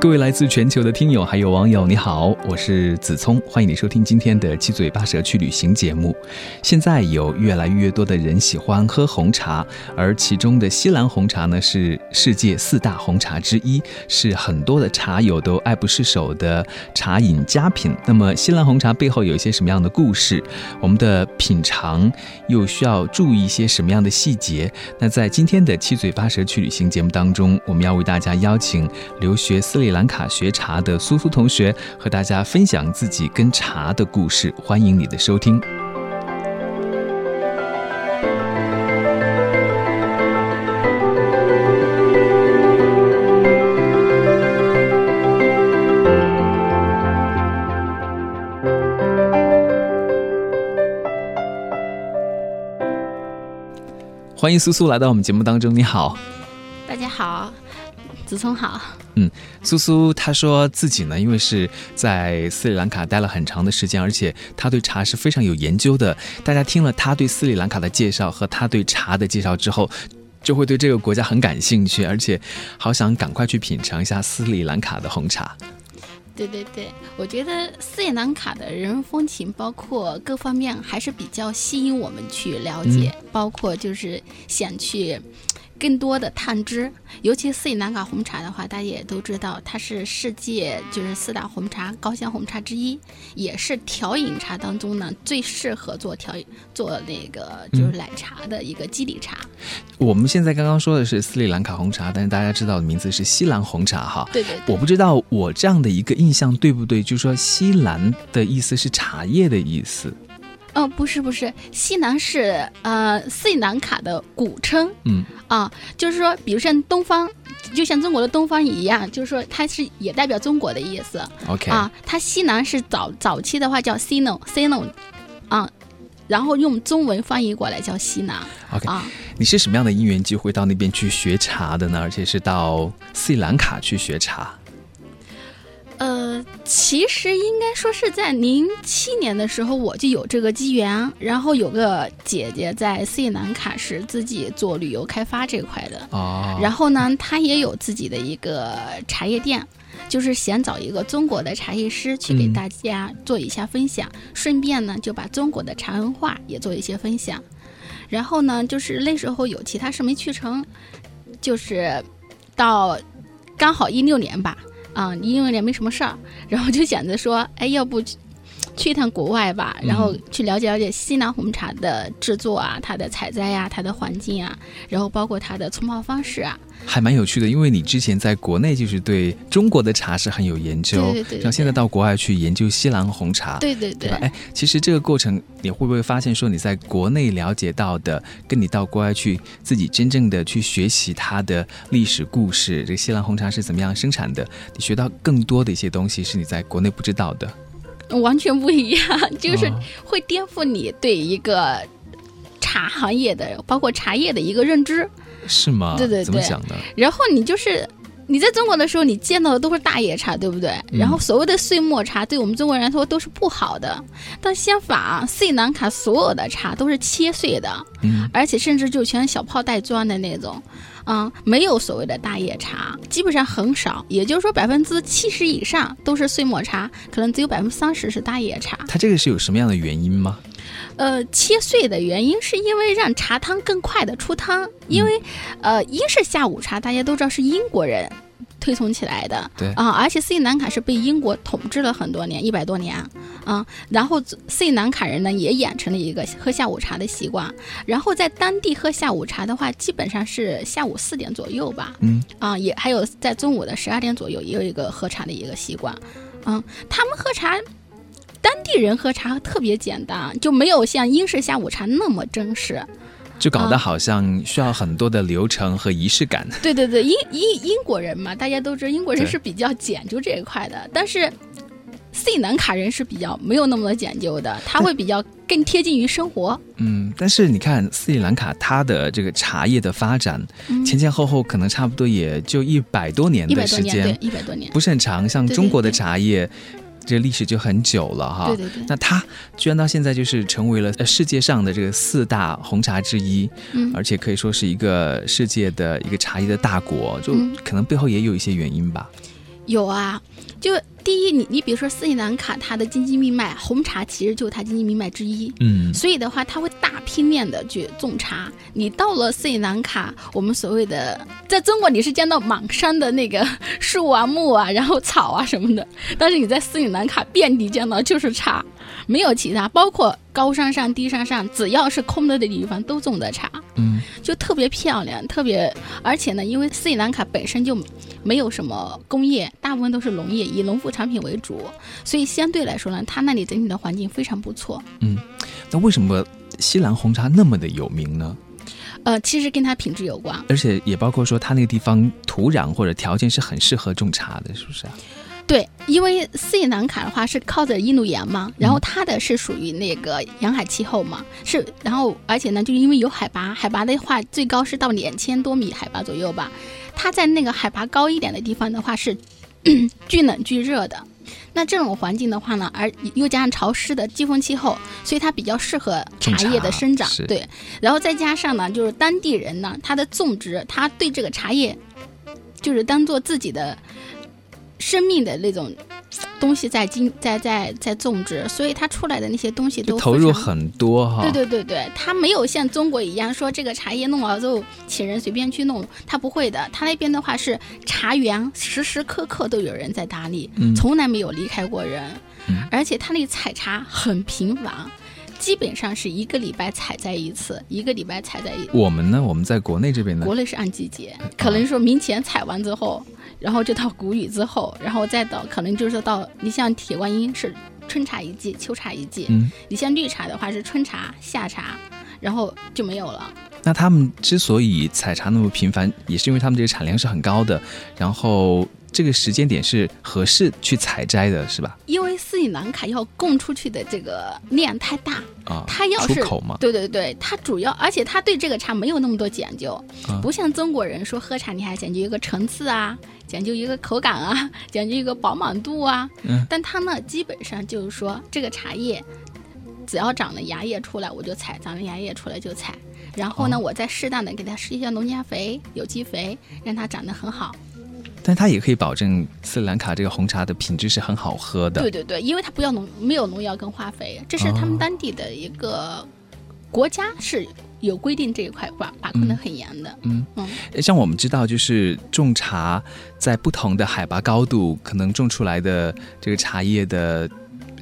各位来自全球的听友还有网友，你好，我是子聪，欢迎你收听今天的七嘴八舌去旅行节目。现在有越来越多的人喜欢喝红茶，而其中的锡兰红茶呢是世界四大红茶之一，是很多的茶友都爱不释手的茶饮佳品。那么锡兰红茶背后有一些什么样的故事？我们的品尝又需要注意一些什么样的细节？那在今天的七嘴八舌去旅行节目当中，我们要为大家邀请留学斯里。斯里兰卡学茶的苏苏同学和大家分享自己跟茶的故事，欢迎你的收听。欢迎苏苏来到我们节目当中，你好。大家好。子聪好，嗯，苏苏他说自己呢，因为是在斯里兰卡待了很长的时间，而且他对茶是非常有研究的。大家听了他对斯里兰卡的介绍和他对茶的介绍之后，就会对这个国家很感兴趣，而且好想赶快去品尝一下斯里兰卡的红茶。对对对，我觉得斯里兰卡的人文风情，包括各方面还是比较吸引我们去了解，包括就是想去。更多的探知，尤其斯里兰卡红茶的话，大家也都知道，它是世界就是四大红茶高香红茶之一，也是调饮茶当中呢最适合做调做那个就是奶茶的一个基底茶。我们现在刚刚说的是斯里兰卡红茶，但是大家知道的名字是西兰红茶哈。对对。我不知道我这样的一个印象对不对，就是说西兰的意思是茶叶的意思。哦，不是不是，西南是呃斯里兰卡的古称，嗯啊，就是说，比如像东方，就像中国的东方一样，就是说它是也代表中国的意思。OK 啊，它西南是早早期的话叫 Sino Sino，啊，然后用中文翻译过来叫西南。OK 啊，你是什么样的因缘机会到那边去学茶的呢？而且是到斯里兰卡去学茶。呃，其实应该说是在零七年的时候，我就有这个机缘。然后有个姐姐在斯里兰卡是自己做旅游开发这块的，哦。然后呢，她也有自己的一个茶叶店，就是想找一个中国的茶艺师去给大家做一下分享，顺便呢就把中国的茶文化也做一些分享。然后呢，就是那时候有其他事没去成，就是到刚好一六年吧。啊，因为也没什么事儿，然后就想着说，哎，要不去一趟国外吧，然后去了解了解西南红茶的制作啊，它的采摘呀，它的环境啊，然后包括它的冲泡方式啊。还蛮有趣的，因为你之前在国内就是对中国的茶是很有研究，像现在到国外去研究西兰红茶，对对对，哎，其实这个过程你会不会发现说你在国内了解到的，跟你到国外去自己真正的去学习它的历史故事，这个西兰红茶是怎么样生产的，你学到更多的一些东西是你在国内不知道的，完全不一样，就是会颠覆你对一个茶行业的，包括茶叶的一个认知。是吗？对对对，怎么讲呢？然后你就是你在中国的时候，你见到的都是大叶茶，对不对？然后所谓的碎末茶，对我们中国人来说都是不好的。但相反，斯里兰卡所有的茶都是切碎的，嗯，而且甚至就全是小泡带砖的那种，啊，没有所谓的大叶茶，基本上很少。也就是说，百分之七十以上都是碎末茶，可能只有百分之三十是大叶茶。它这个是有什么样的原因吗？呃，切碎的原因是因为让茶汤更快的出汤，因为，呃，英式下午茶大家都知道是英国人推崇起来的，对。啊，而且斯里兰卡是被英国统治了很多年，一百多年啊，然后斯里兰卡人呢也养成了一个喝下午茶的习惯，然后在当地喝下午茶的话，基本上是下午四点左右吧，嗯，啊，也还有在中午的十二点左右也有一个喝茶的一个习惯，嗯，他们喝茶。当地人喝茶特别简单，就没有像英式下午茶那么正式，就搞得好像需要很多的流程和仪式感。对对对，英英英国人嘛，大家都知道英国人是比较讲究这一块的，但是。斯里兰卡人是比较没有那么多讲究的，他会比较更贴近于生活。嗯，但是你看斯里兰卡它的这个茶叶的发展，前前后后可能差不多也就一百多年的时间，一百多年，不是很长。像中国的茶叶。这历史就很久了哈，对对对。那它居然到现在就是成为了世界上的这个四大红茶之一，嗯，而且可以说是一个世界的一个茶叶的大国，就可能背后也有一些原因吧。有啊，就。第一，你你比如说斯里兰卡，它的经济命脉红茶其实就是它经济命脉之一，嗯，所以的话，它会大批量的去种茶。你到了斯里兰卡，我们所谓的在中国你是见到满山的那个树啊、木啊，然后草啊什么的，但是你在斯里兰卡遍地见到就是茶，没有其他，包括高山上、低山上，只要是空的的地方都种的茶，嗯，就特别漂亮，特别，而且呢，因为斯里兰卡本身就没有什么工业，大部分都是农业，以农副。产品为主，所以相对来说呢，它那里整体的环境非常不错。嗯，那为什么西兰红茶那么的有名呢？呃，其实跟它品质有关，而且也包括说它那个地方土壤或者条件是很适合种茶的，是不是啊？对，因为斯里兰卡的话是靠着印度洋嘛，然后它的是属于那个沿海气候嘛，是，然后而且呢，就是因为有海拔，海拔的话最高是到两千多米海拔左右吧，它在那个海拔高一点的地方的话是。巨冷巨热的，那这种环境的话呢，而又加上潮湿的季风气候，所以它比较适合茶叶的生长。对，然后再加上呢，就是当地人呢，他的种植，他对这个茶叶，就是当做自己的生命的那种。东西在经在在在种植，所以它出来的那些东西都投入很多哈。对对对对，它没有像中国一样说这个茶叶弄了之后请人随便去弄，它不会的。它那边的话是茶园时时刻刻都有人在打理，从来没有离开过人。而且它那采茶很频繁，基本上是一个礼拜采摘一次，一个礼拜采摘一次。我们呢？我们在国内这边呢？国内是按季节，可能说明前采完之后。然后就到谷雨之后，然后再到可能就是到你像铁观音是春茶一季，秋茶一季。嗯，你像绿茶的话是春茶、夏茶，然后就没有了。那他们之所以采茶那么频繁，也是因为他们这个产量是很高的，然后。这个时间点是合适去采摘的，是吧？因为斯里兰卡要供出去的这个量太大啊，它要是出口嘛，对对对，它主要，而且它对这个茶没有那么多讲究，不像中国人说喝茶你还讲究一个层次啊，讲究一个口感啊，讲究一个饱满度啊。嗯，但它呢，基本上就是说这个茶叶只要长了芽叶出来我就采，长了芽叶出来就采，然后呢，我再适当的给它施一些农家肥、有机肥，让它长得很好。但它也可以保证斯里兰卡这个红茶的品质是很好喝的。对对对，因为它不要农，没有农药跟化肥，这是他们当地的一个国家是有规定这一块把把控的很严的。嗯嗯，像我们知道，就是种茶在不同的海拔高度，可能种出来的这个茶叶的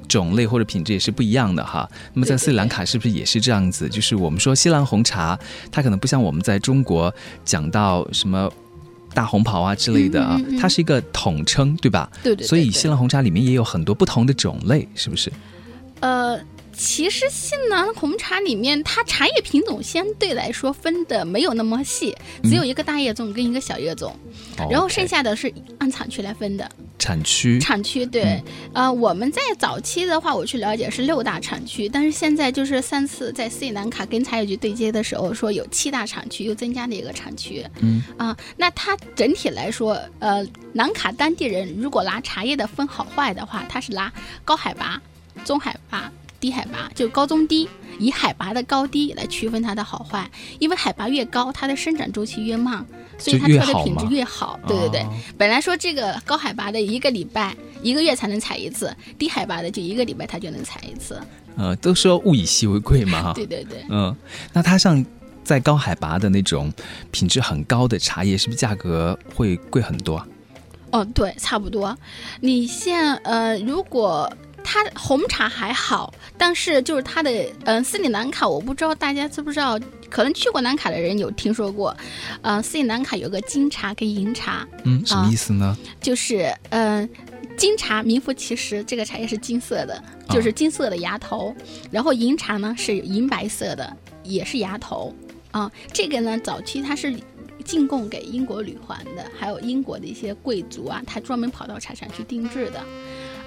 种类或者品质也是不一样的哈。那么在斯里兰卡是不是也是这样子？就是我们说西兰红茶，它可能不像我们在中国讲到什么。大红袍啊之类的啊，它是一个统称，对吧？对对。所以西兰红茶里面也有很多不同的种类，是不是？呃，其实西南红茶里面，它茶叶品种相对来说分的没有那么细，只有一个大叶种跟一个小叶种，然后剩下的是按产区来分的。产区，产区对，呃，我们在早期的话，我去了解是六大产区，但是现在就是三次在斯里兰卡跟茶叶局对接的时候，说有七大产区，又增加了一个产区。嗯。啊，那它整体来说，呃，南卡当地人如果拿茶叶的分好坏的话，它是拿高海拔、中海拔、低海拔，就高中低，以海拔的高低来区分它的好坏，因为海拔越高，它的生长周期越慢。所以它出的品质越好，对对对。本来说这个高海拔的一个礼拜、一个月才能采一次，低海拔的就一个礼拜它就能采一次。呃，都说物以稀为贵嘛，对对对。嗯，那它像在高海拔的那种品质很高的茶叶，是不是价格会贵很多？哦，对，差不多。你像呃，如果。它红茶还好，但是就是它的，嗯，斯里兰卡，我不知道大家知不知道，可能去过南卡的人有听说过，嗯，斯里兰卡有个金茶跟银茶，嗯，什么意思呢？就是，嗯，金茶名副其实，这个茶叶是金色的，就是金色的芽头，然后银茶呢是银白色的，也是芽头，啊，这个呢早期它是进贡给英国女皇的，还有英国的一些贵族啊，他专门跑到茶厂去定制的。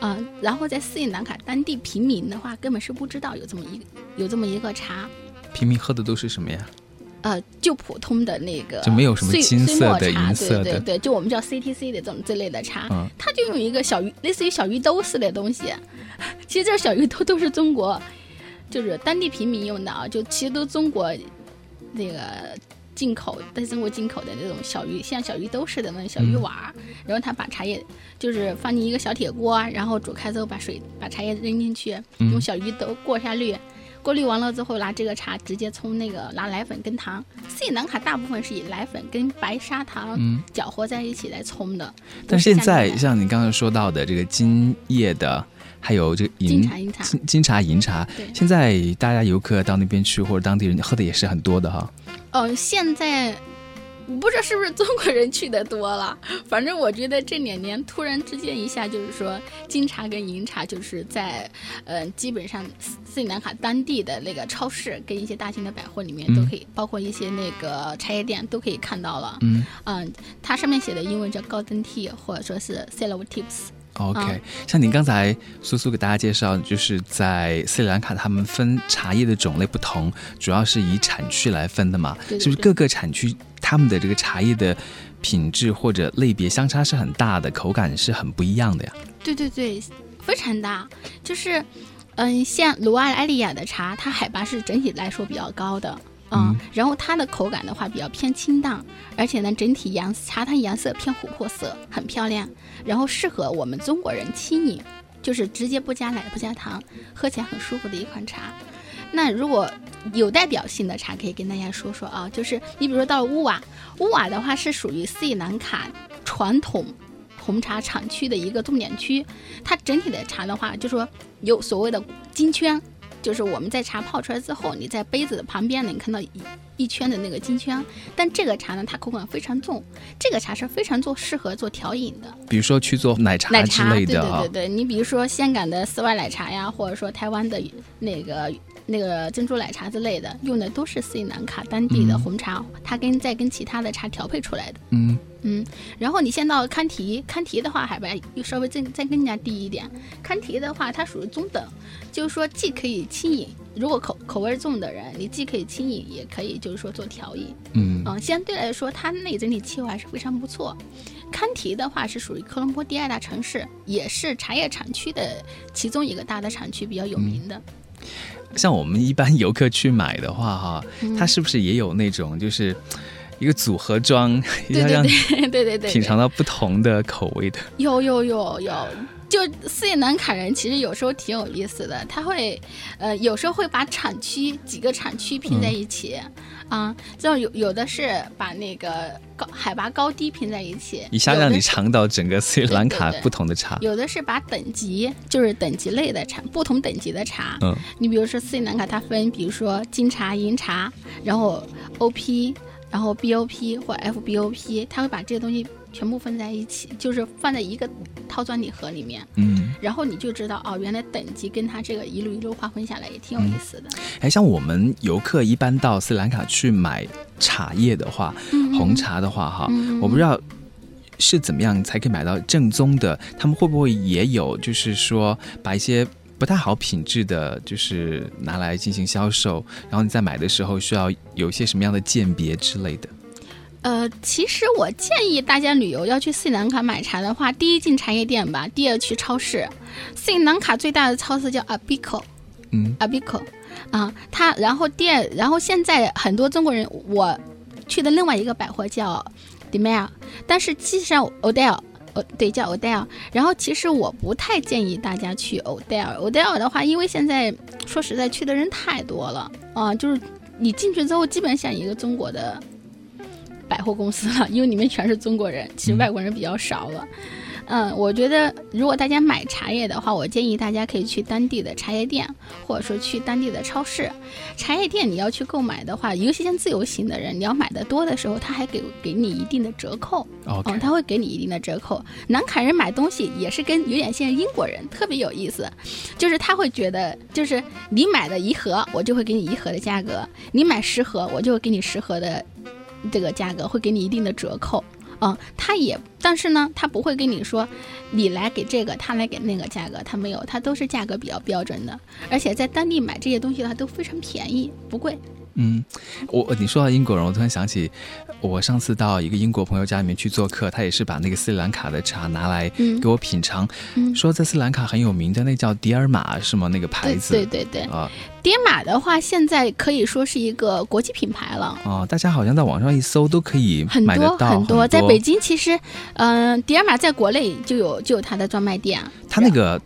嗯，然后在斯里兰卡当地平民的话，根本是不知道有这么一有这么一个茶。平民喝的都是什么呀？呃，就普通的那个，就没有什么金色的、银色的，对对对，就我们叫 CTC 的这种这类的茶，嗯，它就用一个小鱼，类似于小鱼兜似的东西。其实这小鱼兜都是中国，就是当地平民用的啊，就其实都中国那个进口，在中国进口的那种小鱼，像小鱼兜似的那种小鱼碗，然后他把茶叶就是放进一个小铁锅，然后煮开之后把水把茶叶扔进去，用小鱼兜过下滤。过滤完了之后，拿这个茶直接冲那个拿奶粉跟糖。斯里兰卡大部分是以奶粉跟白砂糖搅和在一起来冲的。但现在像你刚刚说到的这个金叶的，还有这个银茶、银茶、金茶、银茶，现在大家游客到那边去或者当地人喝的也是很多的哈。哦，现在。不知道是不是中国人去的多了，反正我觉得这两年突然之间一下就是说金茶跟银茶就是在，呃，基本上斯里兰卡当地的那个超市跟一些大型的百货里面都可以，包括一些那个茶叶店都可以看到了。嗯，嗯，它上面写的英文叫 Golden Tea，或者说是 Silver Tips。OK，像您刚才苏苏给大家介绍，就是在斯里兰卡，他们分茶叶的种类不同，主要是以产区来分的嘛？是不是各个产区他们的这个茶叶的品质或者类别相差是很大的，口感是很不一样的呀？对对对，非常大。就是，嗯，像卢瓦埃利亚的茶，它海拔是整体来说比较高的。嗯，然后它的口感的话比较偏清淡，而且呢，整体颜茶汤颜色偏琥珀色，很漂亮。然后适合我们中国人轻饮，就是直接不加奶不加糖，喝起来很舒服的一款茶。那如果有代表性的茶，可以跟大家说说啊，就是你比如说到乌瓦，乌瓦的话是属于斯里兰卡传统红茶产区的一个重点区，它整体的茶的话，就说有所谓的金圈。就是我们在茶泡出来之后，你在杯子的旁边能看到一一圈的那个金圈，但这个茶呢，它口感非常重，这个茶是非常做适合做调饮的，比如说去做奶茶奶茶对对对对，你比如说香港的丝袜奶茶呀，或者说台湾的那个那个珍珠奶茶之类的，用的都是斯里兰卡当地的红茶，它跟再跟其他的茶调配出来的，嗯。嗯，然后你先到康提，康提的话海拔又稍微再再更加低一点。康提的话，它属于中等，就是说既可以轻饮，如果口口味重的人，你既可以轻饮，也可以就是说做调饮。嗯嗯，相对来说，它那整体气候还是非常不错。康提的话是属于科伦坡第二大城市，也是茶叶产区的其中一个大的产区，比较有名的。像我们一般游客去买的话，哈，它是不是也有那种就是？一个组合装，要让对对对品尝到不同的口味的。有有有有，就斯里兰卡人其实有时候挺有意思的，他会呃有时候会把产区几个产区拼在一起啊，这样有有的是把那个高海拔高低拼在一起，一下让你尝到整个斯里兰卡不同的茶。有的是把等级就是等级类的茶，不同等级的茶。嗯，你比如说斯里兰卡它分，比如说金茶、银茶，然后 OP。然后 BOP 或 FBOP，它会把这些东西全部分在一起，就是放在一个套装礼盒里面。嗯，然后你就知道哦，原来等级跟它这个一路一路划分下来也挺有意思的。哎，像我们游客一般到斯里兰卡去买茶叶的话，红茶的话哈，我不知道是怎么样才可以买到正宗的，他们会不会也有就是说把一些。不太好品质的，就是拿来进行销售，然后你在买的时候需要有一些什么样的鉴别之类的。呃，其实我建议大家旅游要去斯里兰卡买茶的话，第一进茶叶店吧，第二去超市。斯里兰卡最大的超市叫 Abico，嗯，Abico，啊，它然后第二，然后现在很多中国人我去的另外一个百货叫 Demel，但是其实上 Odell。哦，对，叫 Odell。然后其实我不太建议大家去 Odell。Odell 的话，因为现在说实在去的人太多了啊，就是你进去之后，基本像一个中国的百货公司了，因为里面全是中国人，其实外国人比较少了。嗯，我觉得如果大家买茶叶的话，我建议大家可以去当地的茶叶店，或者说去当地的超市。茶叶店你要去购买的话，尤其像自由行的人，你要买的多的时候，他还给给你一定的折扣。哦，他会给你一定的折扣。南卡人买东西也是跟有点像英国人，特别有意思，就是他会觉得，就是你买的一盒，我就会给你一盒的价格；你买十盒，我就会给你十盒的这个价格，会给你一定的折扣。嗯，他也，但是呢，他不会跟你说，你来给这个，他来给那个价格，他没有，他都是价格比较标准的，而且在当地买这些东西的话都非常便宜，不贵。嗯，我你说到英国人，我突然想起，我上次到一个英国朋友家里面去做客，他也是把那个斯里兰卡的茶拿来给我品尝，说在斯里兰卡很有名的那叫迪尔玛是吗？那个牌子？对对对啊，迪尔玛的话现在可以说是一个国际品牌了。哦，大家好像在网上一搜都可以很多很多，在北京其实，嗯，迪尔玛在国内就有就有它的专卖店。它那个。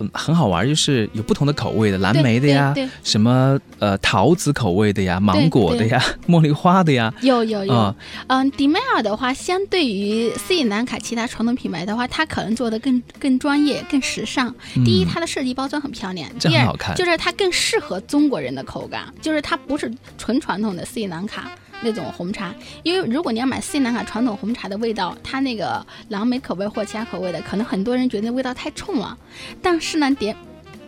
嗯，很好玩，就是有不同的口味的，蓝莓的呀，什么呃桃子口味的呀，芒果的呀，茉莉花的呀，有有有。嗯，迪麦尔的话，相对于斯里兰卡其他传统品牌的话，它可能做的更更专业、更时尚。第一，它的设计包装很漂亮；第二，就是它更适合中国人的口感，就是它不是纯传统的斯里兰卡。那种红茶，因为如果你要买斯里兰卡传统红茶的味道，它那个蓝莓口味或其他口味的，可能很多人觉得味道太冲了。但是呢，点，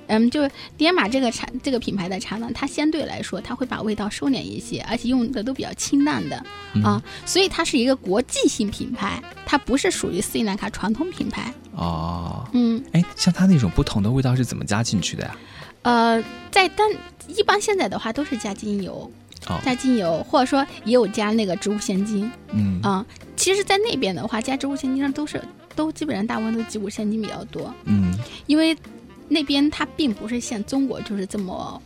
嗯，就是点玛这个茶这个品牌的茶呢，它相对来说，它会把味道收敛一些，而且用的都比较清淡的啊，所以它是一个国际性品牌，它不是属于斯里兰卡传统品牌。哦，嗯，哎，像它那种不同的味道是怎么加进去的呀？呃，在单一般现在的话都是加精油。加精油，或者说也有加那个植物香精，嗯。啊，其实，在那边的话，加植物香精上都是都基本上大部分都植物香精比较多，嗯，因为那边它并不是像中国就是这么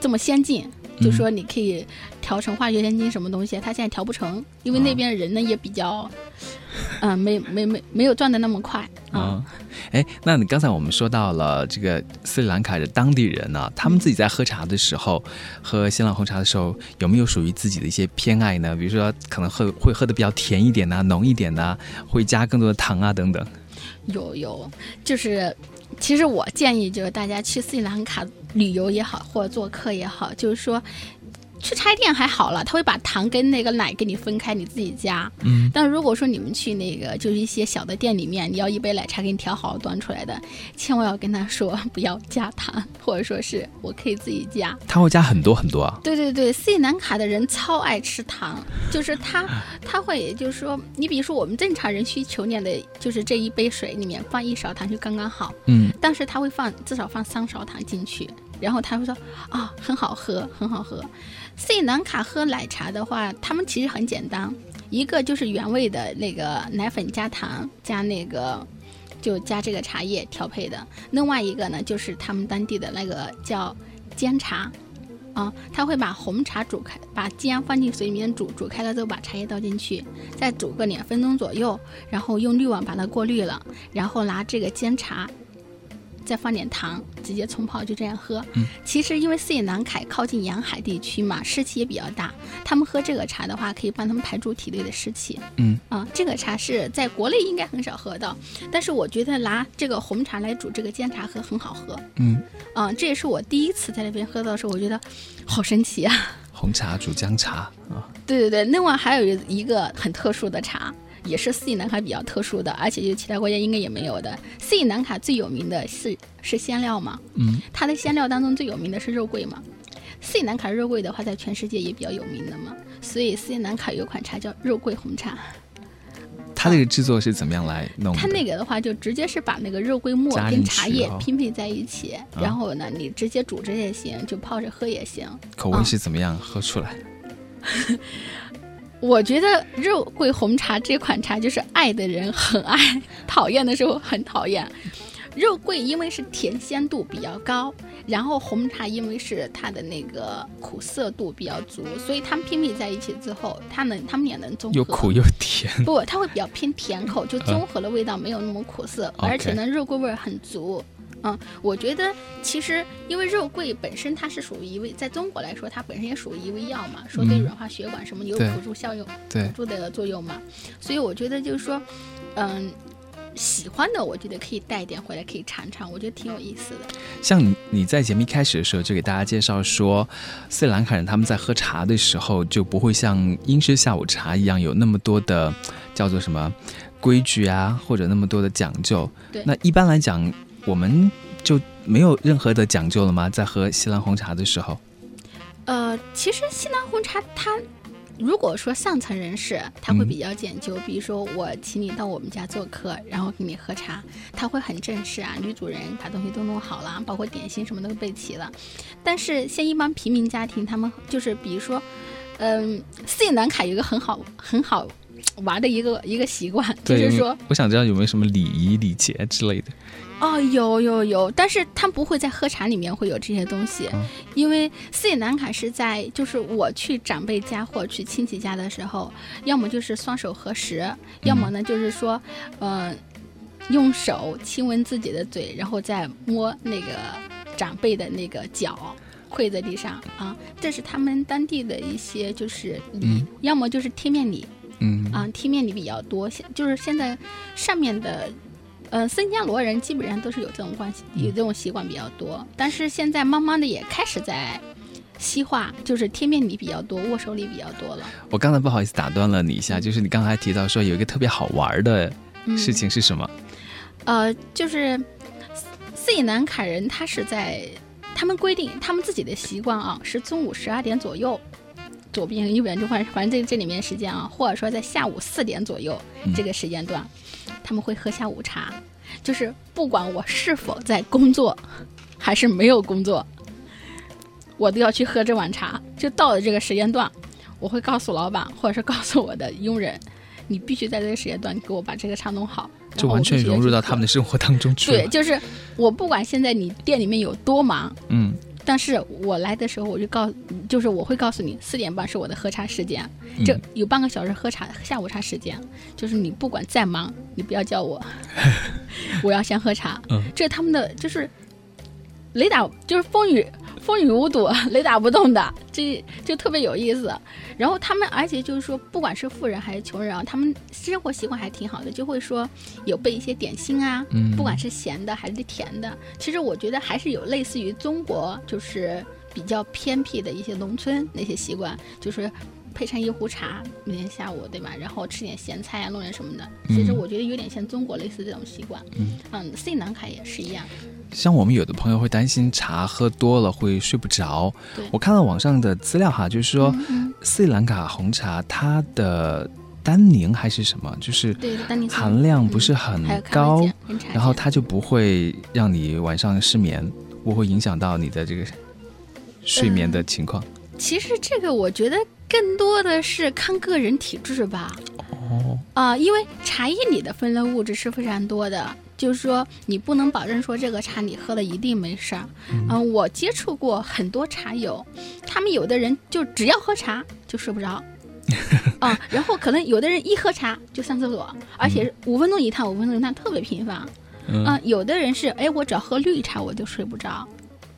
这么先进，就说你可以调成化学香精什么东西，他现在调不成，因为那边人呢也比较。嗯，没没没没有转的那么快啊！哎，那你刚才我们说到了这个斯里兰卡的当地人呢，他们自己在喝茶的时候，喝新浪红茶的时候，有没有属于自己的一些偏爱呢？比如说，可能喝会喝的比较甜一点呐，浓一点呐，会加更多的糖啊等等。有有，就是其实我建议就是大家去斯里兰卡旅游也好，或者做客也好，就是说。去茶叶店还好了，他会把糖跟那个奶给你分开，你自己加。嗯。但如果说你们去那个就是一些小的店里面，你要一杯奶茶给你调好端出来的，千万要跟他说不要加糖，或者说是我可以自己加。他会加很多很多啊。对对对，斯里兰卡的人超爱吃糖，就是他 他会就是说，你比如说我们正常人需求量的，就是这一杯水里面放一勺糖就刚刚好。嗯。但是他会放至少放三勺糖进去，然后他会说啊很好喝，很好喝。斯里兰卡喝奶茶的话，他们其实很简单，一个就是原味的那个奶粉加糖加那个，就加这个茶叶调配的。另外一个呢，就是他们当地的那个叫煎茶，啊，他会把红茶煮开，把煎放进水里面煮，煮开了之后把茶叶倒进去，再煮个两分钟左右，然后用滤网把它过滤了，然后拿这个煎茶。再放点糖，直接冲泡就这样喝。嗯，其实因为斯里兰卡靠近沿海地区嘛，湿气也比较大。他们喝这个茶的话，可以帮他们排出体内的湿气。嗯啊，这个茶是在国内应该很少喝到，但是我觉得拿这个红茶来煮这个煎茶喝很好喝。嗯啊，这也是我第一次在那边喝到的时候，我觉得好神奇啊！红茶煮姜茶啊？对对对，另外还有一个很特殊的茶。也是斯里兰卡比较特殊的，而且就其他国家应该也没有的。斯里兰卡最有名的是是香料嘛？嗯，它的香料当中最有名的是肉桂嘛？斯里兰卡肉桂的话，在全世界也比较有名的嘛。所以斯里兰卡有款茶叫肉桂红茶。它那个制作是怎么样来弄？它那个的话，就直接是把那个肉桂末跟茶叶拼配在一起，然后呢，你直接煮着也行，就泡着喝也行。口味是怎么样？喝出来？我觉得肉桂红茶这款茶就是爱的人很爱，讨厌的时候很讨厌。肉桂因为是甜鲜度比较高，然后红茶因为是它的那个苦涩度比较足，所以它们拼配在一起之后，它能它们也能综合。又苦又甜。不，它会比较偏甜口，就综合的味道没有那么苦涩，而且呢肉桂味很足。嗯，我觉得其实因为肉桂本身它是属于一味，在中国来说它本身也属于一味药嘛，说对软化血管什么有辅助效用，辅助的作用嘛，所以我觉得就是说，嗯，喜欢的我觉得可以带一点回来可以尝尝，我觉得挺有意思的。像你你在节目一开始的时候就给大家介绍说，斯里兰卡人他们在喝茶的时候就不会像英式下午茶一样有那么多的叫做什么规矩啊，或者那么多的讲究。对，那一般来讲。我们就没有任何的讲究了吗？在喝西兰红茶的时候，呃，其实西兰红茶它如果说上层人士，他会比较讲究，比如说我请你到我们家做客，然后给你喝茶，他会很正式啊，女主人把东西都弄好了，包括点心什么都备齐了。但是像一般平民家庭，他们就是比如说，嗯，斯里兰卡有一个很好很好玩的一个一个习惯，就是说，我想知道有没有什么礼仪礼节之类的。哦，有有有，但是他不会在喝茶里面会有这些东西，因为斯里兰卡是在就是我去长辈家或去亲戚家的时候，要么就是双手合十，要么呢就是说，呃，用手亲吻自己的嘴，然后再摸那个长辈的那个脚，跪在地上啊，这是他们当地的一些就是礼，要么就是贴面礼，嗯。啊，贴面礼比较多，现就是现在上面的。呃，新加罗人基本上都是有这种关系，有这种习惯比较多。但是现在慢慢的也开始在西化，就是贴面礼比较多，握手礼比较多了。我刚才不好意思打断了你一下，就是你刚才提到说有一个特别好玩的事情是什么？呃，就是斯里兰卡人他是在他们规定他们自己的习惯啊，是中午十二点左右，左边右边就换反正这这里面时间啊，或者说在下午四点左右这个时间段。他们会喝下午茶，就是不管我是否在工作，还是没有工作，我都要去喝这碗茶。就到了这个时间段，我会告诉老板，或者是告诉我的佣人，你必须在这个时间段给我把这个茶弄好，就完全融入到他们的生活当中去。对，就是我不管现在你店里面有多忙，嗯。但是我来的时候，我就告，就是我会告诉你，四点半是我的喝茶时间，这有半个小时喝茶下午茶时间，就是你不管再忙，你不要叫我，我要先喝茶。这是他们的，就是雷打，就是风雨。风雨无阻，雷打不动的，这就特别有意思。然后他们，而且就是说，不管是富人还是穷人啊，他们生活习惯还挺好的，就会说有备一些点心啊，不管是咸的还是甜的。其实我觉得还是有类似于中国，就是比较偏僻的一些农村那些习惯，就是。配上一壶茶，每天下午对吧？然后吃点咸菜啊，弄点什么的。其实我觉得有点像中国类似这种习惯。嗯，嗯，斯里兰卡也是一样。像我们有的朋友会担心茶喝多了会睡不着。我看到网上的资料哈，就是说斯里兰卡红茶它的单宁还是什么，就是含量不是很高，然后它就不会让你晚上失眠，不会影响到你的这个睡眠的情况。其实这个我觉得更多的是看个人体质吧。哦。啊，因为茶叶里的分类物质是非常多的，就是说你不能保证说这个茶你喝了一定没事儿。嗯。我接触过很多茶友，他们有的人就只要喝茶就睡不着。啊。然后可能有的人一喝茶就上厕所，而且五分钟一趟，五分钟一趟特别频繁。嗯。啊，有的人是哎，我只要喝绿茶我就睡不着。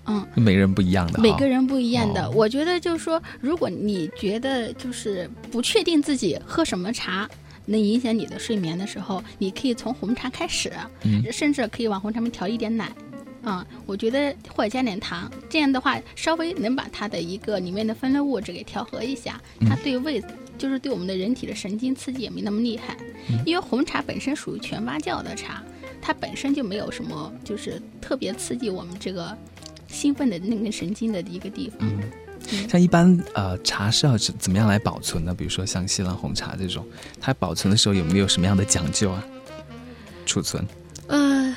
嗯，每个人不一样的，每个人不一样的。我觉得就是说，如果你觉得就是不确定自己喝什么茶能影响你的睡眠的时候，你可以从红茶开始，甚至可以往红茶里面调一点奶，啊，我觉得或者加点糖，这样的话稍微能把它的一个里面的分类物质给调和一下，它对胃就是对我们的人体的神经刺激也没那么厉害，因为红茶本身属于全发酵的茶，它本身就没有什么就是特别刺激我们这个。兴奋的那个神经的一个地方。嗯，像一般呃茶是要怎么样来保存呢？比如说像西兰红茶这种，它保存的时候有没有什么样的讲究啊？储存？呃。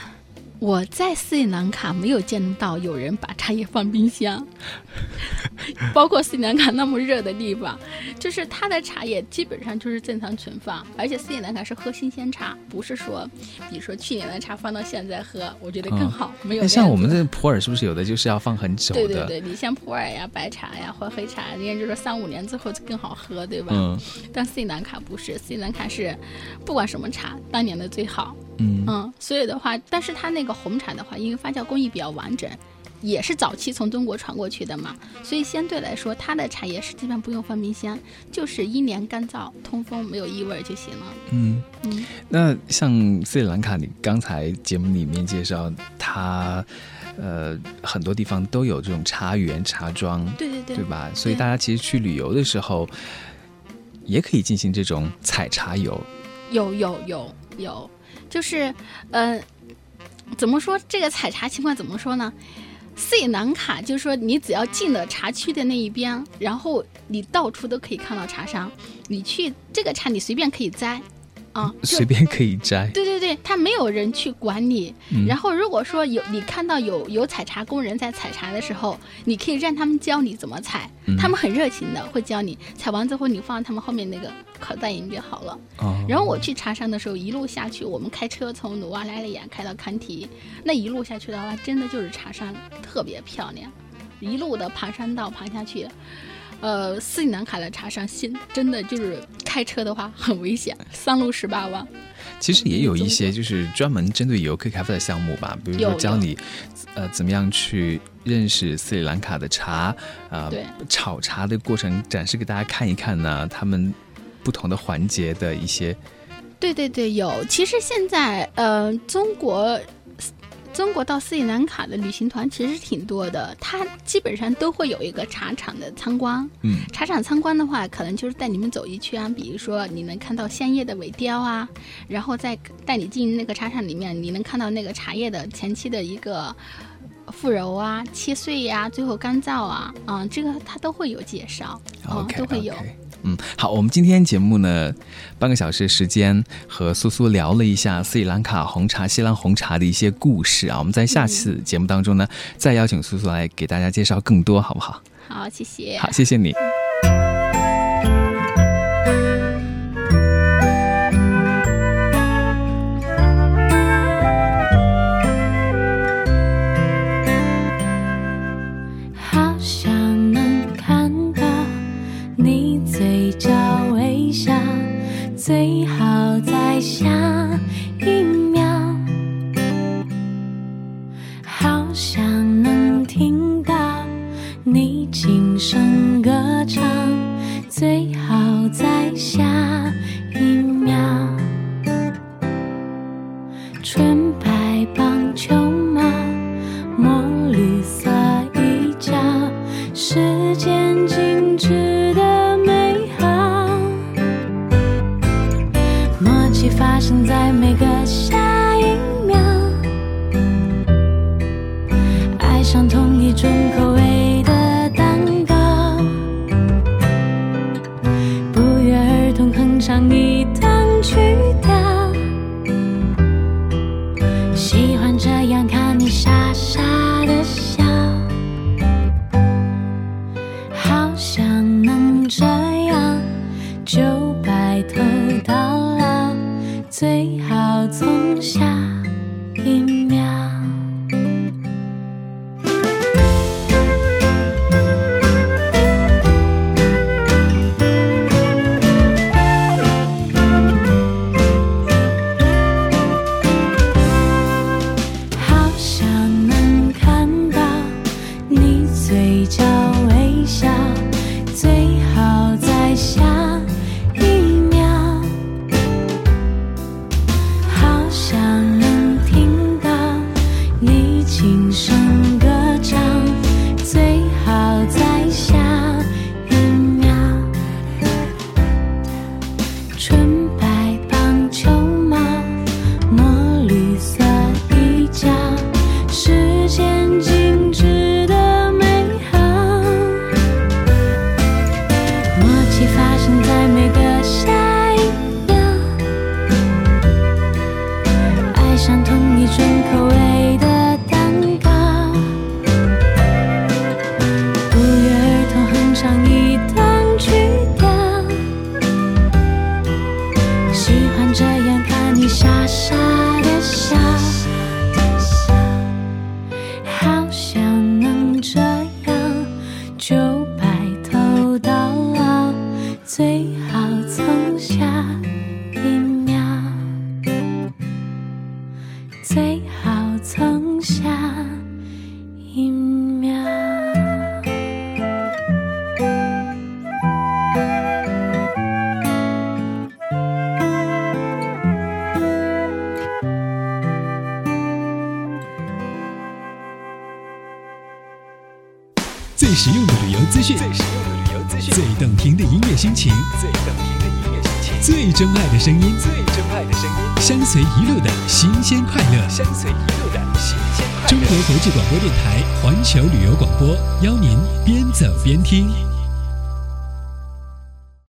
我在斯里兰卡没有见到有人把茶叶放冰箱，包括斯里兰卡那么热的地方，就是它的茶叶基本上就是正常存放，而且斯里兰卡是喝新鲜茶，不是说，比如说去年的茶放到现在喝，我觉得更好。没有像我们这普洱是不是有的就是要放很久的？对对对，你像普洱呀、白茶呀或黑茶，人家就说三五年之后更好喝，对吧？嗯。但斯里兰卡不是，斯里兰卡是不管什么茶，当年的最好。嗯嗯，所以的话，但是它那个红茶的话，因为发酵工艺比较完整，也是早期从中国传过去的嘛，所以相对来说，它的茶叶是基本不用放冰箱，就是阴凉干燥、通风、没有异味就行了。嗯嗯，那像斯里兰卡，你刚才节目里面介绍它，呃，很多地方都有这种茶园、茶庄，对对对，对吧？所以大家其实去旅游的时候，也可以进行这种采茶游。有有有有。就是，呃，怎么说这个采茶情况怎么说呢？斯里兰卡就是说，你只要进了茶区的那一边，然后你到处都可以看到茶商，你去这个茶你随便可以摘。啊，随便可以摘。对对对，他没有人去管你。然后如果说有你看到有有采茶工人在采茶的时候，你可以让他们教你怎么采，他们很热情的会教你。采完之后你放他们后面那个口袋里就好了。哦。然后我去茶山的时候，一路下去，我们开车从努瓦莱利亚开到坎提，那一路下去的话，真的就是茶山特别漂亮，一路的爬山道爬下去。呃，斯里兰卡的茶山，新真的就是开车的话很危险，三路十八弯。其实也有一些就是专门针对游客开发的项目吧，比如说教你，呃，怎么样去认识斯里兰卡的茶，啊，炒茶的过程展示给大家看一看呢，他们不同的环节的一些。对对对，有。其实现在，呃，中国。中国到斯里兰卡的旅行团其实挺多的，它基本上都会有一个茶厂的参观。嗯，茶厂参观的话，可能就是带你们走一圈，比如说你能看到香叶的尾雕啊，然后再带你进那个茶厂里面，你能看到那个茶叶的前期的一个复揉啊、切碎呀、最后干燥啊，啊，这个它都会有介绍，啊，都会有。嗯，好，我们今天节目呢，半个小时时间和苏苏聊了一下斯里兰卡红茶、西兰红茶的一些故事啊。我们在下次节目当中呢，再邀请苏苏来给大家介绍更多，好不好？好，谢谢。好，谢谢你。发生在每个。鲜快乐，相随一路的新鲜快乐。中国国际广播电台环球旅游广播，邀您边走边听。